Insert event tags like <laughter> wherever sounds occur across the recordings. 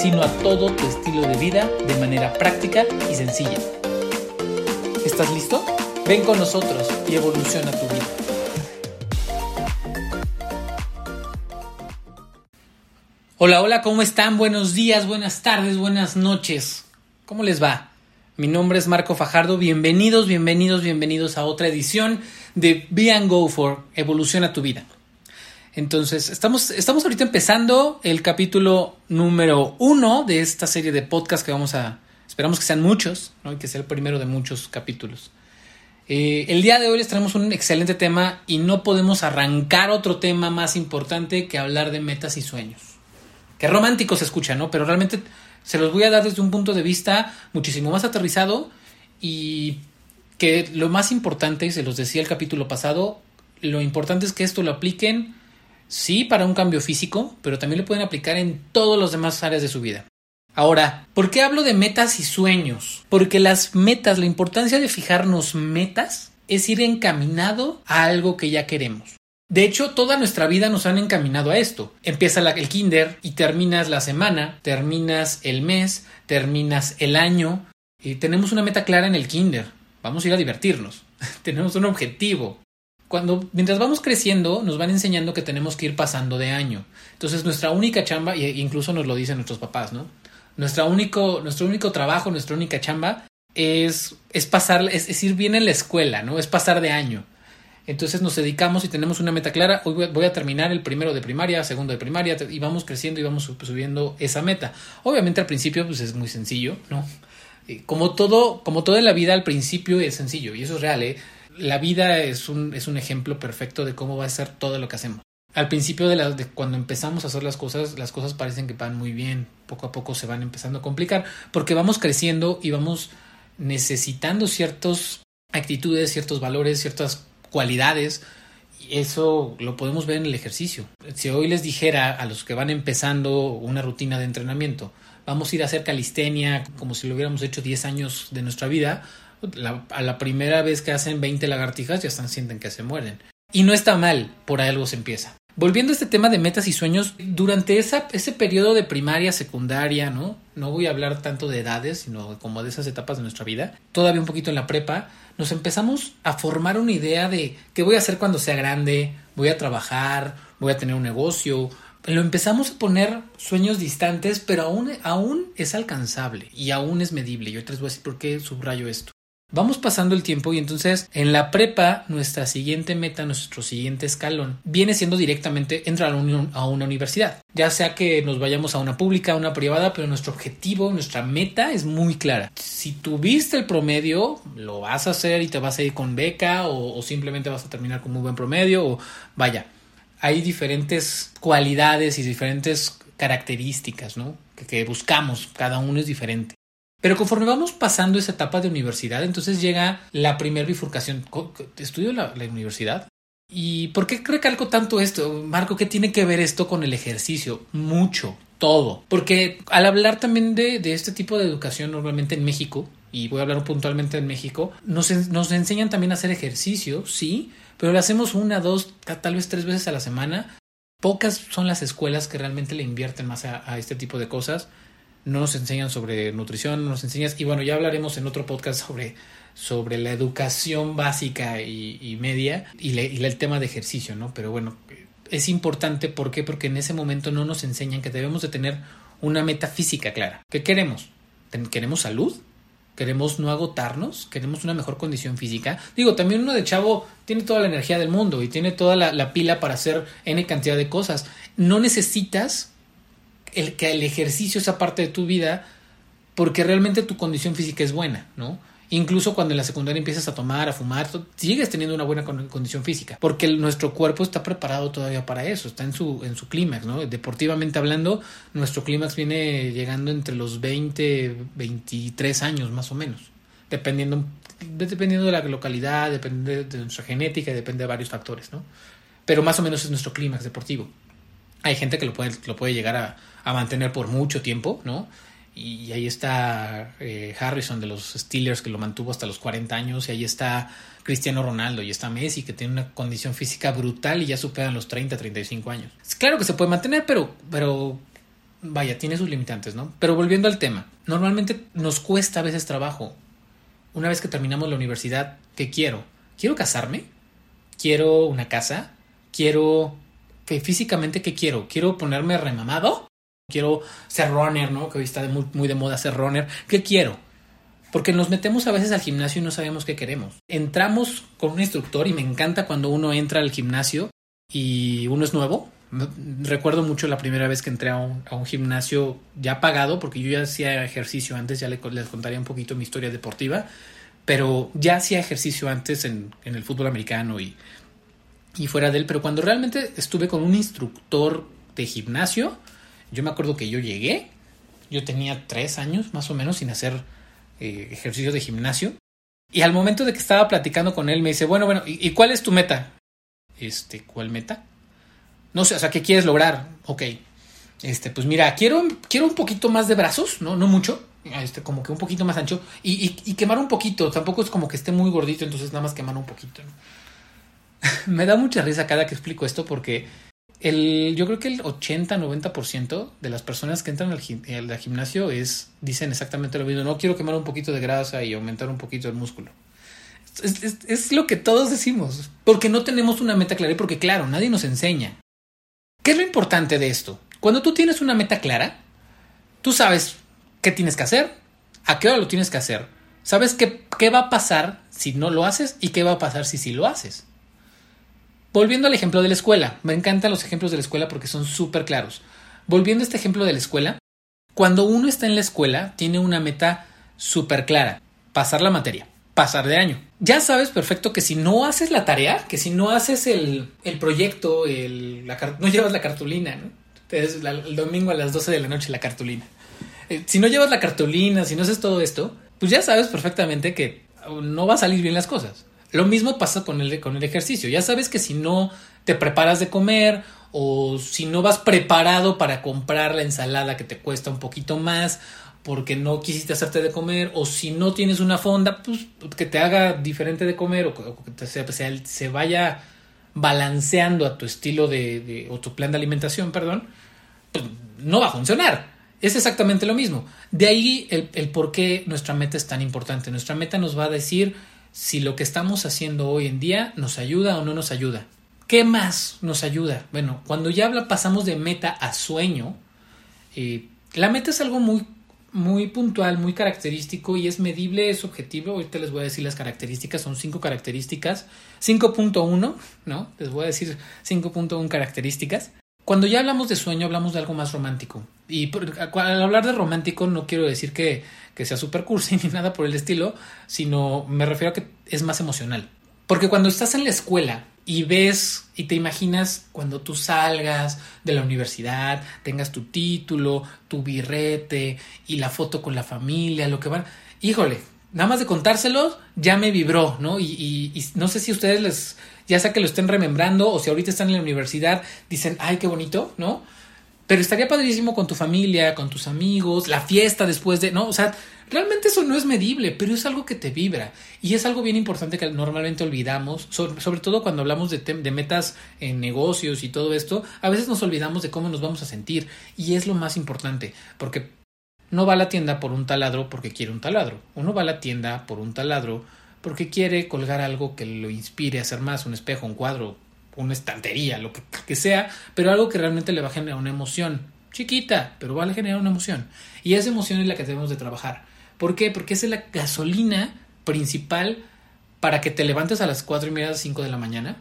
sino a todo tu estilo de vida de manera práctica y sencilla. ¿Estás listo? Ven con nosotros y evoluciona tu vida. Hola, hola, ¿cómo están? Buenos días, buenas tardes, buenas noches. ¿Cómo les va? Mi nombre es Marco Fajardo. Bienvenidos, bienvenidos, bienvenidos a otra edición de Be and Go for Evoluciona tu vida. Entonces, estamos, estamos ahorita empezando el capítulo número uno de esta serie de podcast que vamos a. Esperamos que sean muchos, ¿no? Y que sea el primero de muchos capítulos. Eh, el día de hoy les traemos un excelente tema y no podemos arrancar otro tema más importante que hablar de metas y sueños. Qué romántico se escucha, ¿no? Pero realmente se los voy a dar desde un punto de vista muchísimo más aterrizado y que lo más importante, y se los decía el capítulo pasado, lo importante es que esto lo apliquen Sí, para un cambio físico, pero también lo pueden aplicar en todas las demás áreas de su vida. Ahora, ¿por qué hablo de metas y sueños? Porque las metas, la importancia de fijarnos metas es ir encaminado a algo que ya queremos. De hecho, toda nuestra vida nos han encaminado a esto. Empieza el kinder y terminas la semana, terminas el mes, terminas el año y tenemos una meta clara en el kinder. Vamos a ir a divertirnos. <laughs> tenemos un objetivo cuando mientras vamos creciendo nos van enseñando que tenemos que ir pasando de año. Entonces nuestra única chamba, e incluso nos lo dicen nuestros papás, ¿no? Nuestra único, nuestro único trabajo, nuestra única chamba es, es pasar, es, ir bien en la escuela, ¿no? Es pasar de año. Entonces nos dedicamos y tenemos una meta clara. Hoy voy a terminar el primero de primaria, segundo de primaria, y vamos creciendo y vamos subiendo esa meta. Obviamente al principio pues es muy sencillo, ¿no? Como todo, como toda la vida al principio es sencillo, y eso es real, ¿eh? La vida es un, es un ejemplo perfecto de cómo va a ser todo lo que hacemos. Al principio de, la, cuando empezamos a hacer las cosas, las cosas parecen que van muy bien, poco a poco se van empezando a complicar, porque vamos creciendo y vamos necesitando ciertas actitudes, ciertos valores, ciertas cualidades, y eso lo podemos ver en el ejercicio. Si hoy les dijera a los que van empezando una rutina de entrenamiento, vamos a ir a hacer calistenia como si lo hubiéramos hecho 10 años de nuestra vida, a la primera vez que hacen 20 lagartijas ya están sienten que se mueren. Y no está mal, por algo se empieza. Volviendo a este tema de metas y sueños, durante esa, ese periodo de primaria, secundaria, ¿no? No voy a hablar tanto de edades, sino como de esas etapas de nuestra vida, todavía un poquito en la prepa, nos empezamos a formar una idea de qué voy a hacer cuando sea grande, voy a trabajar, voy a tener un negocio. Lo empezamos a poner sueños distantes, pero aún, aún es alcanzable y aún es medible. Yo te les voy a decir por qué subrayo esto. Vamos pasando el tiempo y entonces en la prepa nuestra siguiente meta, nuestro siguiente escalón, viene siendo directamente entrar a una universidad. Ya sea que nos vayamos a una pública, a una privada, pero nuestro objetivo, nuestra meta es muy clara. Si tuviste el promedio, lo vas a hacer y te vas a ir con beca o, simplemente vas a terminar con muy buen promedio o vaya. Hay diferentes cualidades y diferentes características, ¿no? Que, que buscamos, cada uno es diferente. Pero conforme vamos pasando esa etapa de universidad, entonces llega la primer bifurcación. ¿Estudio la, la universidad? ¿Y por qué recalco tanto esto, Marco? ¿Qué tiene que ver esto con el ejercicio? Mucho, todo. Porque al hablar también de, este tipo de educación normalmente en México, y voy a hablar puntualmente en México, nos, enseñan también a hacer ejercicio, sí, pero lo hacemos una, dos, tal vez tres veces a la semana. Pocas son las escuelas que realmente le invierten más a este tipo de cosas no nos enseñan sobre nutrición, no nos enseñas, y bueno, ya hablaremos en otro podcast sobre, sobre la educación básica y, media y, el tema de ejercicio, ¿no? Pero bueno, es importante, ¿por qué? Porque en ese momento no nos enseñan que debemos de tener una meta física clara. ¿Qué queremos? ¿Queremos salud? ¿Queremos no agotarnos? ¿Queremos una mejor condición física? Digo, también uno de chavo tiene toda la energía del mundo y tiene toda la, la pila para hacer N cantidad de cosas. No necesitas el, que el ejercicio sea parte de tu vida porque realmente tu condición física es buena, ¿no? Incluso cuando en la secundaria empiezas a tomar, a fumar, sigues teniendo una buena condición física, porque nuestro cuerpo está preparado todavía para eso, está en su, en su clímax, ¿no? Deportivamente hablando, nuestro clímax viene llegando entre los 20, 23 años más o menos. dependiendo, dependiendo de la localidad, depende de nuestra genética, depende de varios factores, ¿no? Pero más o menos es nuestro clímax deportivo. Hay gente que lo puede, lo puede llegar a, mantener por mucho tiempo, ¿no? Y ahí está eh, Harrison de los Steelers que lo mantuvo hasta los 40 años. Y ahí está Cristiano Ronaldo y está Messi que tiene una condición física brutal y ya superan los 30, 35 años. Claro que se puede mantener, pero, pero vaya, tiene sus limitantes, ¿no? Pero volviendo al tema, normalmente nos cuesta a veces trabajo. Una vez que terminamos la universidad, ¿qué quiero? ¿Quiero casarme? ¿Quiero una casa? ¿Quiero... que físicamente qué quiero? ¿Quiero ponerme remamado? quiero ser runner, ¿no? Que hoy está muy, muy de moda ser runner. ¿Qué quiero? Porque nos metemos a veces al gimnasio y no sabemos qué queremos. Entramos con un instructor y me encanta cuando uno entra al gimnasio y uno es nuevo. Recuerdo mucho la primera vez que entré a un, gimnasio ya pagado, porque yo ya hacía ejercicio antes, ya les, les contaría un poquito mi historia deportiva, pero ya hacía ejercicio antes en el fútbol americano y, y fuera de él. Pero cuando realmente estuve con un instructor de gimnasio, yo me acuerdo que yo llegué, yo tenía tres años más o menos sin hacer eh, ejercicio de gimnasio. Y al momento de que estaba platicando con él, me dice, bueno, bueno, ¿y, cuál es tu meta? Este, ¿cuál meta? No sé, o sea, ¿qué quieres lograr? Ok. Este, pues mira, quiero, quiero un poquito más de brazos, ¿no? No mucho. Este, como que un poquito más ancho. Y, y, quemar un poquito. Tampoco es como que esté muy gordito, entonces nada más quemar un poquito. <laughs> me da mucha risa cada que explico esto porque el, yo creo que el 80-90% de las personas que entran al, gimnasio es, dicen exactamente lo mismo. No quiero quemar un poquito de grasa y aumentar un poquito el músculo. Es, es, lo que todos decimos, porque no tenemos una meta clara y porque, claro, nadie nos enseña. ¿Qué es lo importante de esto? Cuando tú tienes una meta clara, tú sabes qué tienes que hacer, a qué hora lo tienes que hacer, sabes qué, qué va a pasar si no lo haces y qué va a pasar si sí lo haces. Volviendo al ejemplo de la escuela, me encantan los ejemplos de la escuela porque son súper claros. Volviendo a este ejemplo de la escuela, cuando uno está en la escuela tiene una meta súper clara, pasar la materia, pasar de año. Ya sabes perfecto que si no haces la tarea, que si no haces el, proyecto, el, no llevas la cartulina, ¿no? el domingo a las 12 de la noche la cartulina. Eh, si no llevas la cartulina, si no haces todo esto, pues ya sabes perfectamente que no va a salir bien las cosas. Lo mismo pasa con el, con el ejercicio. Ya sabes que si no te preparas de comer o si no vas preparado para comprar la ensalada que te cuesta un poquito más porque no quisiste hacerte de comer o si no tienes una fonda, pues que te haga diferente de comer o, que se, se, vaya balanceando a tu estilo de, o tu plan de alimentación, perdón, pues no va a funcionar. Es exactamente lo mismo. De ahí el, el por qué nuestra meta es tan importante. Nuestra meta nos va a decir si lo que estamos haciendo hoy en día nos ayuda o no nos ayuda. ¿Qué más nos ayuda? Bueno, cuando ya habla, pasamos de meta a sueño, eh, la meta es algo muy, muy puntual, muy característico y es medible, es objetivo. Ahorita les voy a decir las características, son cinco características. 5.1, ¿no? Les voy a decir 5.1 características. Cuando ya hablamos de sueño, hablamos de algo más romántico. Y al hablar de romántico no quiero decir que, que sea super cursi <laughs> ni nada por el estilo, sino me refiero a que es más emocional. Porque cuando estás en la escuela y ves y te imaginas cuando tú salgas de la universidad, tengas tu título, tu birrete y la foto con la familia, lo que van, híjole, nada más de contárselos ya me vibró, ¿no? Y, no sé si ustedes les ya sea que lo estén remembrando o si ahorita están en la universidad, dicen, ay, qué bonito, ¿no? Pero estaría padrísimo con tu familia, con tus amigos, la fiesta después de, ¿no? O sea, realmente eso no es medible, pero es algo que te vibra. Y es algo bien importante que normalmente olvidamos, sobre, todo cuando hablamos de, de metas en negocios y todo esto, a veces nos olvidamos de cómo nos vamos a sentir. Y es lo más importante, porque no va a la tienda por un taladro porque quiere un taladro. Uno va a la tienda por un taladro porque quiere colgar algo que lo inspire a hacer más, un espejo, un cuadro, una estantería, lo que, sea, pero algo que realmente le va a generar una emoción, chiquita, pero va a generar una emoción. Y esa emoción es la que debemos de trabajar. ¿Por qué? Porque esa es la gasolina principal para que te levantes a las cuatro y media, 5 de la mañana,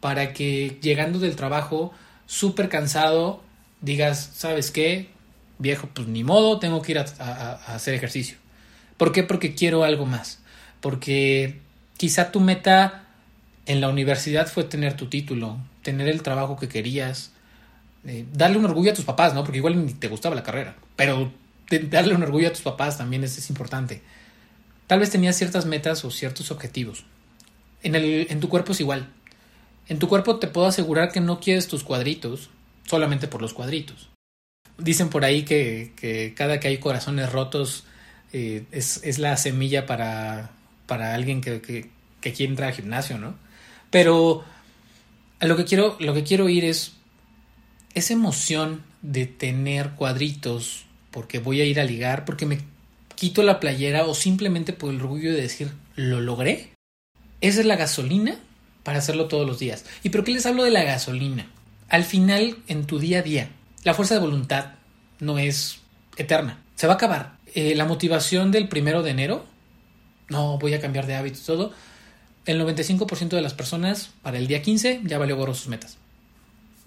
para que llegando del trabajo súper cansado digas, ¿sabes qué? Viejo, pues ni modo, tengo que ir a hacer ejercicio. ¿Por qué? Porque quiero algo más porque quizá tu meta en la universidad fue tener tu título, tener el trabajo que querías, eh, darle un orgullo a tus papás, ¿no? Porque igual ni te gustaba la carrera, pero darle un orgullo a tus papás también es, importante. Tal vez tenías ciertas metas o ciertos objetivos. En, el, en tu cuerpo es igual. En tu cuerpo te puedo asegurar que no quieres tus cuadritos solamente por los cuadritos. Dicen por ahí que, cada que hay corazones rotos eh, es, la semilla para, para alguien que, que, que, quiere entrar al gimnasio, ¿no? Pero lo que quiero, lo que quiero ir es esa emoción de tener cuadritos porque voy a ir a ligar, porque me quito la playera o simplemente por el orgullo de decir lo logré. Esa es la gasolina para hacerlo todos los días. ¿Y por qué les hablo de la gasolina? Al final, en tu día a día, la fuerza de voluntad no es eterna. Se va a acabar. Eh, la motivación del primero de enero, no voy a cambiar de hábitos todo. El 95% de las personas para el día 15 ya valió gorro sus metas.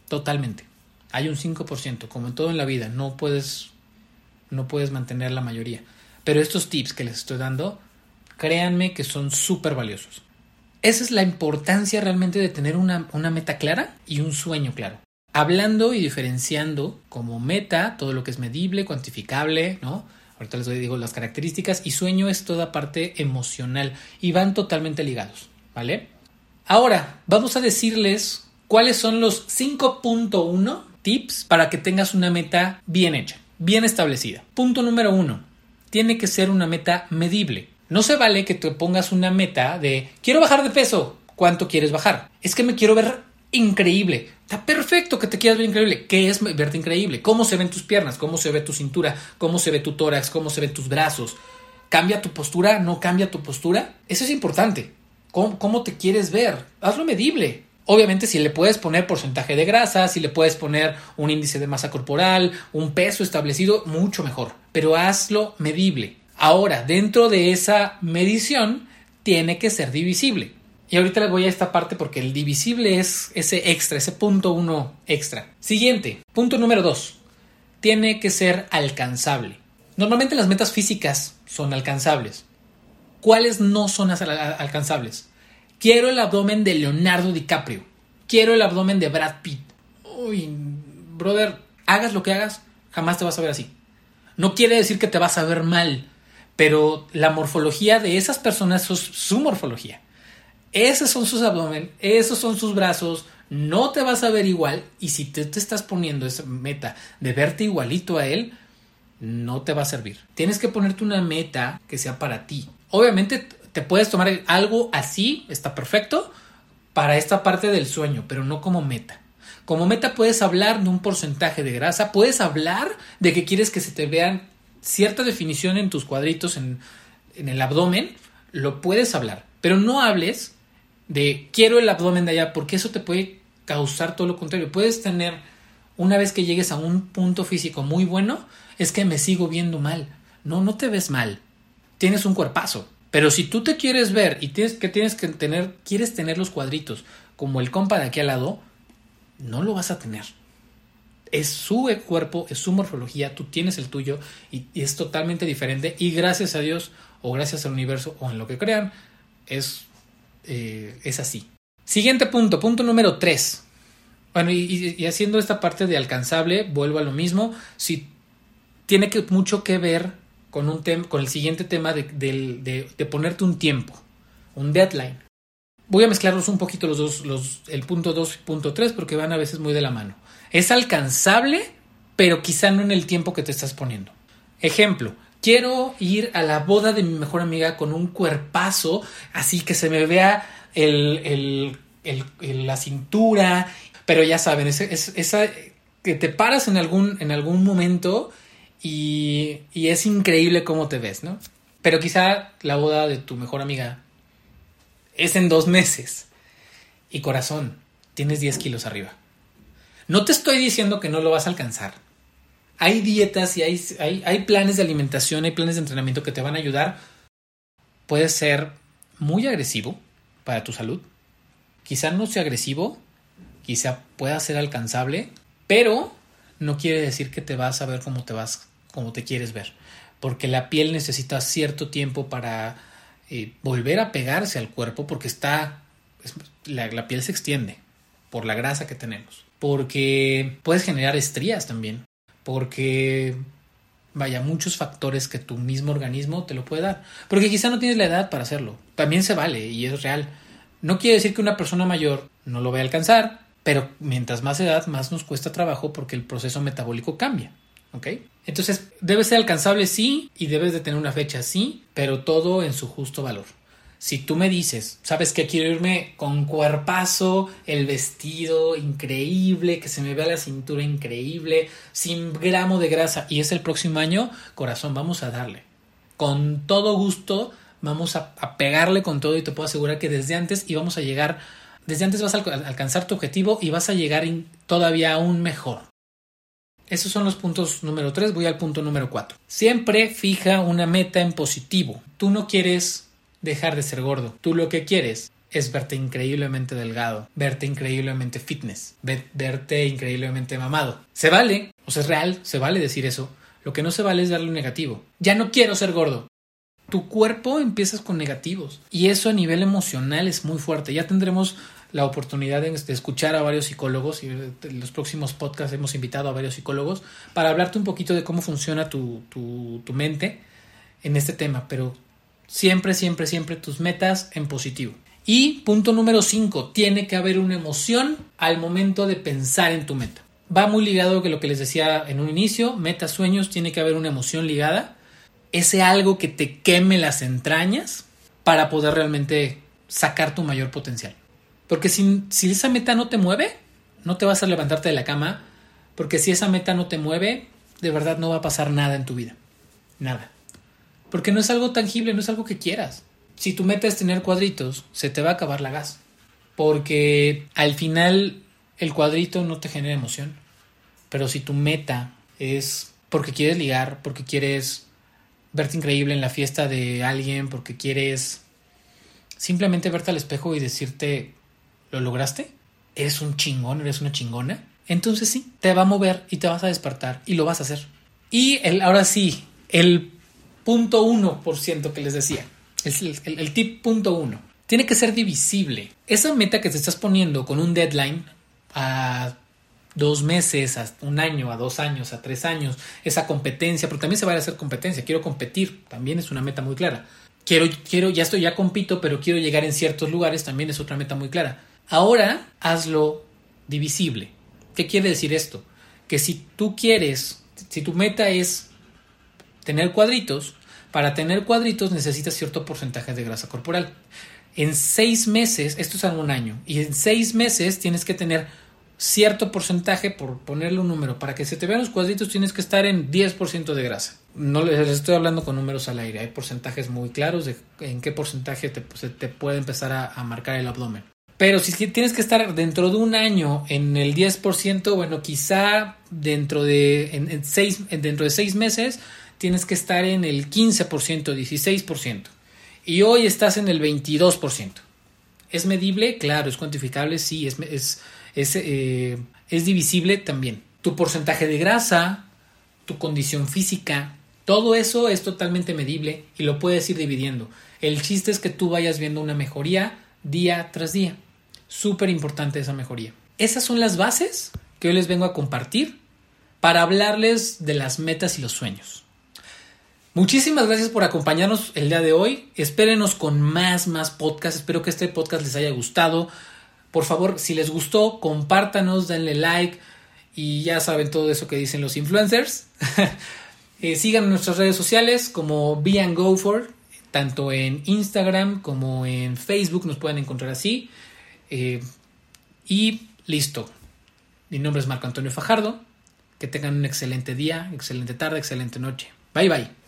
Totalmente. Hay un 5%, como en todo en la vida, no puedes no puedes mantener la mayoría. Pero estos tips que les estoy dando, créanme que son súper valiosos. Esa es la importancia realmente de tener una, una meta clara y un sueño claro. Hablando y diferenciando como meta todo lo que es medible, cuantificable, ¿no? Ahorita les digo las características y sueño es toda parte emocional y van totalmente ligados, ¿vale? Ahora, vamos a decirles cuáles son los 5.1 tips para que tengas una meta bien hecha, bien establecida. Punto número uno, tiene que ser una meta medible. No se vale que te pongas una meta de quiero bajar de peso. ¿Cuánto quieres bajar? Es que me quiero ver increíble. Está perfecto que te quieras ver increíble. ¿Qué es verte increíble? ¿Cómo se ven tus piernas? ¿Cómo se ve tu cintura? ¿Cómo se ve tu tórax? ¿Cómo se ven tus brazos? ¿Cambia tu postura? ¿No cambia tu postura? Eso es importante. ¿Cómo, cómo te quieres ver? Hazlo medible. Obviamente si le puedes poner porcentaje de grasa, si le puedes poner un índice de masa corporal, un peso establecido, mucho mejor. Pero hazlo medible. Ahora, dentro de esa medición, tiene que ser divisible. Y ahorita les voy a esta parte porque el divisible es ese extra, ese punto uno extra. Siguiente, punto número dos. Tiene que ser alcanzable. Normalmente las metas físicas son alcanzables. ¿Cuáles no son alcanzables? Quiero el abdomen de Leonardo DiCaprio. Quiero el abdomen de Brad Pitt. Uy, brother, hagas lo que hagas, jamás te vas a ver así. No quiere decir que te vas a ver mal pero la morfología de esas personas es su morfología. Esos son sus abdomen, esos son sus brazos, no te vas a ver igual y si te, te estás poniendo esa meta de verte igualito a él, no te va a servir. Tienes que ponerte una meta que sea para ti. Obviamente te puedes tomar algo así, está perfecto, para esta parte del sueño, pero no como meta. Como meta puedes hablar de un porcentaje de grasa, puedes hablar de que quieres que se te vean cierta definición en tus cuadritos, en, el abdomen, lo puedes hablar. Pero no hables de quiero el abdomen de allá, porque eso te puede causar todo lo contrario. Puedes tener, una vez que llegues a un punto físico muy bueno, es que me sigo viendo mal. No, no te ves mal. Tienes un cuerpazo. Pero si tú te quieres ver y tienes que tienes que tener, quieres tener los cuadritos como el compa de aquí al lado, no lo vas a tener es su cuerpo, es su morfología, tú tienes el tuyo y, es totalmente diferente y gracias a Dios o gracias al universo o en lo que crean, es, eh, es así. Siguiente punto, punto número 3. Bueno, y, haciendo esta parte de alcanzable, vuelvo a lo mismo, si tiene mucho que ver con, un con el siguiente tema de, de ponerte un tiempo, un deadline. Voy a mezclarlos un poquito los dos, los, el punto 2 y punto 3 porque van a veces muy de la mano. Es alcanzable, pero quizá no en el tiempo que te estás poniendo. Ejemplo, quiero ir a la boda de mi mejor amiga con un cuerpazo, así que se me vea el, la cintura, pero ya saben, es, esa que te paras en algún, en algún momento y, y es increíble cómo te ves, ¿no? Pero quizá la boda de tu mejor amiga es en dos meses. Y corazón, tienes 10 kilos arriba. No te estoy diciendo que no lo vas a alcanzar. Hay dietas y hay, hay, planes de alimentación, hay planes de entrenamiento que te van a ayudar. Puede ser muy agresivo para tu salud. Quizá no sea agresivo, quizá pueda ser alcanzable, pero no quiere decir que te vas a ver como te vas, como te quieres ver. Porque la piel necesita cierto tiempo para eh, volver a pegarse al cuerpo porque está, la piel se extiende por la grasa que tenemos porque puedes generar estrías también, porque vaya, muchos factores que tu mismo organismo te lo puede dar. Porque quizá no tienes la edad para hacerlo. También se vale y es real. No quiere decir que una persona mayor no lo vaya a alcanzar, pero mientras más edad, más nos cuesta trabajo porque el proceso metabólico cambia. ¿Ok? Entonces, debe ser alcanzable, sí, y debes de tener una fecha, sí, pero todo en su justo valor. Si tú me dices, sabes que quiero irme con cuerpazo, el vestido increíble, que se me vea la cintura increíble, sin gramo de grasa, y es el próximo año, corazón, vamos a darle. Con todo gusto, vamos a, pegarle con todo y te puedo asegurar que desde antes y vamos a llegar, desde antes vas a alcanzar tu objetivo y vas a llegar todavía aún mejor. Esos son los puntos número 3, voy al punto número 4. Siempre fija una meta en positivo. Tú no quieres dejar de ser gordo. Tú lo que quieres es verte increíblemente delgado, verte increíblemente fitness, verte increíblemente mamado. Se vale, o sea, es real, se vale decir eso. Lo que no se vale es darle un negativo. Ya no quiero ser gordo. Tu cuerpo empiezas con negativos y eso a nivel emocional es muy fuerte. Ya tendremos la oportunidad de, escuchar a varios psicólogos y en los próximos podcasts hemos invitado a varios psicólogos para hablarte un poquito de cómo funciona tu, tu, tu mente en este tema, pero Siempre, siempre, siempre tus metas en positivo. Y punto número 5, tiene que haber una emoción al momento de pensar en tu meta. Va muy ligado que lo que les decía en un inicio, metas, sueños, tiene que haber una emoción ligada. Ese algo que te queme las entrañas para poder realmente sacar tu mayor potencial. Porque si, si esa meta no te mueve, no te vas a levantarte de la cama, porque si esa meta no te mueve, de verdad no va a pasar nada en tu vida. Nada. Porque no es algo tangible, no es algo que quieras. Si tu meta es tener cuadritos, se te va a acabar la gas. Porque al final el cuadrito no te genera emoción. Pero si tu meta es porque quieres ligar, porque quieres verte increíble en la fiesta de alguien, porque quieres simplemente verte al espejo y decirte, ¿lo lograste? ¿Eres un chingón? ¿Eres una chingona? Entonces sí, te va a mover y te vas a despertar y lo vas a hacer. Y el, ahora sí, el punto uno por ciento que les decía. Es el, tip punto uno. Tiene que ser divisible. Esa meta que te estás poniendo con un deadline a dos meses, a un año, a dos años, a tres años, esa competencia, porque también se va a hacer competencia, quiero competir, también es una meta muy clara. Quiero, quiero, ya estoy, ya compito, pero quiero llegar en ciertos lugares, también es otra meta muy clara. Ahora hazlo divisible. ¿Qué quiere decir esto? Que si tú quieres, si tu meta es tener cuadritos, para tener cuadritos necesitas cierto porcentaje de grasa corporal. En seis meses, esto es en un año, y en seis meses tienes que tener cierto porcentaje, por ponerle un número, para que se te vean los cuadritos tienes que estar en 10% de grasa. No les estoy hablando con números al aire, hay porcentajes muy claros de en qué porcentaje te, se te puede empezar a, marcar el abdomen. Pero si tienes que estar dentro de un año en el 10%, bueno, quizá dentro de, seis, dentro de seis meses tienes que estar en el 15%, 16%. Y hoy estás en el 22%. ¿Es medible? Claro, es cuantificable, sí, es, es, eh, es divisible también. Tu porcentaje de grasa, tu condición física, todo eso es totalmente medible y lo puedes ir dividiendo. El chiste es que tú vayas viendo una mejoría día tras día. Súper importante esa mejoría. Esas son las bases que hoy les vengo a compartir para hablarles de las metas y los sueños. Muchísimas gracias por acompañarnos el día de hoy. Espérenos con más, más podcasts. Espero que este podcast les haya gustado. Por favor, si les gustó, compártanos, denle like y ya saben todo eso que dicen los influencers. <laughs> eh, sigan en nuestras redes sociales como Be and Go For, tanto en Instagram como en Facebook nos pueden encontrar así. Eh, y listo. Mi nombre es Marco Antonio Fajardo. Que tengan un excelente día, excelente tarde, excelente noche. Bye bye.